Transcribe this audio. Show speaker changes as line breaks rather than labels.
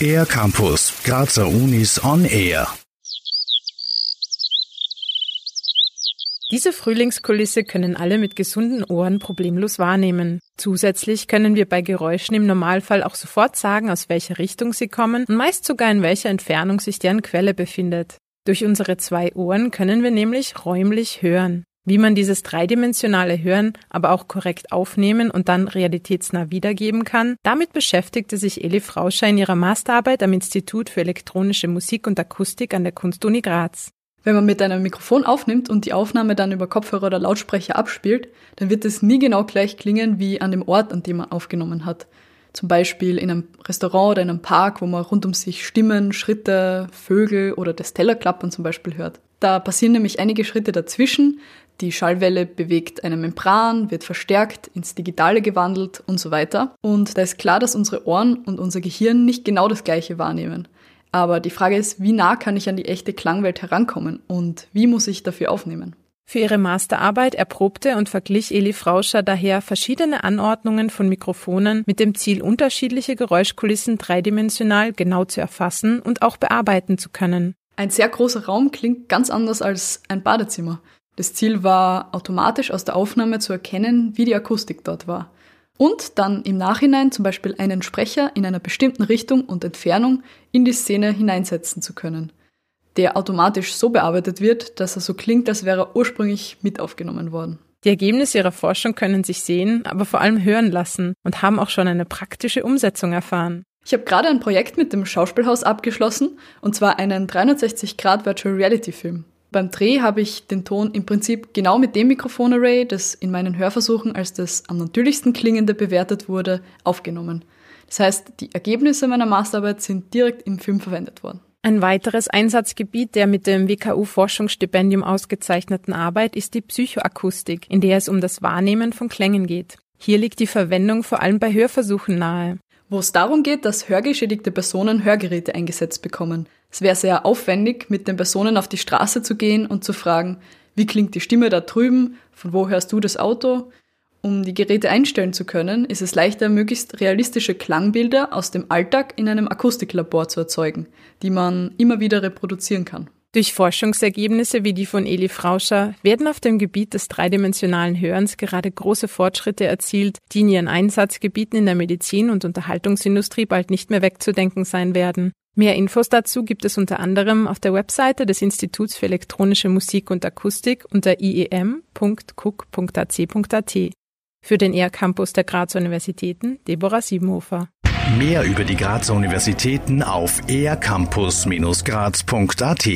Air Campus, Grazer Unis on Air.
Diese Frühlingskulisse können alle mit gesunden Ohren problemlos wahrnehmen. Zusätzlich können wir bei Geräuschen im Normalfall auch sofort sagen, aus welcher Richtung sie kommen und meist sogar in welcher Entfernung sich deren Quelle befindet. Durch unsere zwei Ohren können wir nämlich räumlich hören. Wie man dieses dreidimensionale Hören aber auch korrekt aufnehmen und dann realitätsnah wiedergeben kann, damit beschäftigte sich Eli Frauscher in ihrer Masterarbeit am Institut für elektronische Musik und Akustik an der Kunstuni Graz.
Wenn man mit einem Mikrofon aufnimmt und die Aufnahme dann über Kopfhörer oder Lautsprecher abspielt, dann wird es nie genau gleich klingen wie an dem Ort, an dem man aufgenommen hat. Zum Beispiel in einem Restaurant oder in einem Park, wo man rund um sich Stimmen, Schritte, Vögel oder das Tellerklappern zum Beispiel hört. Da passieren nämlich einige Schritte dazwischen. Die Schallwelle bewegt eine Membran, wird verstärkt, ins Digitale gewandelt und so weiter. Und da ist klar, dass unsere Ohren und unser Gehirn nicht genau das Gleiche wahrnehmen. Aber die Frage ist, wie nah kann ich an die echte Klangwelt herankommen und wie muss ich dafür aufnehmen?
Für ihre Masterarbeit erprobte und verglich Eli Frauscher daher verschiedene Anordnungen von Mikrofonen mit dem Ziel, unterschiedliche Geräuschkulissen dreidimensional genau zu erfassen und auch bearbeiten zu können.
Ein sehr großer Raum klingt ganz anders als ein Badezimmer. Das Ziel war, automatisch aus der Aufnahme zu erkennen, wie die Akustik dort war und dann im Nachhinein zum Beispiel einen Sprecher in einer bestimmten Richtung und Entfernung in die Szene hineinsetzen zu können, der automatisch so bearbeitet wird, dass er so klingt, als wäre er ursprünglich mit aufgenommen worden.
Die Ergebnisse ihrer Forschung können sich sehen, aber vor allem hören lassen und haben auch schon eine praktische Umsetzung erfahren.
Ich habe gerade ein Projekt mit dem Schauspielhaus abgeschlossen, und zwar einen 360 Grad Virtual Reality Film. Beim Dreh habe ich den Ton im Prinzip genau mit dem Mikrofonarray, das in meinen Hörversuchen als das am natürlichsten klingende bewertet wurde, aufgenommen. Das heißt, die Ergebnisse meiner Masterarbeit sind direkt im Film verwendet worden.
Ein weiteres Einsatzgebiet der mit dem WKU-Forschungsstipendium ausgezeichneten Arbeit ist die Psychoakustik, in der es um das Wahrnehmen von Klängen geht. Hier liegt die Verwendung vor allem bei Hörversuchen nahe
wo es darum geht, dass hörgeschädigte Personen Hörgeräte eingesetzt bekommen. Es wäre sehr aufwendig, mit den Personen auf die Straße zu gehen und zu fragen, wie klingt die Stimme da drüben, von wo hörst du das Auto? Um die Geräte einstellen zu können, ist es leichter, möglichst realistische Klangbilder aus dem Alltag in einem Akustiklabor zu erzeugen, die man immer wieder reproduzieren kann.
Durch Forschungsergebnisse wie die von Eli Frauscher werden auf dem Gebiet des dreidimensionalen Hörens gerade große Fortschritte erzielt, die in ihren Einsatzgebieten in der Medizin und Unterhaltungsindustrie bald nicht mehr wegzudenken sein werden. Mehr Infos dazu gibt es unter anderem auf der Webseite des Instituts für elektronische Musik und Akustik unter iem.cook.ac.at. Für den ER Campus der Graz Universitäten Deborah Siebenhofer.
Mehr über die Grazer Universitäten auf ercampus-graz.at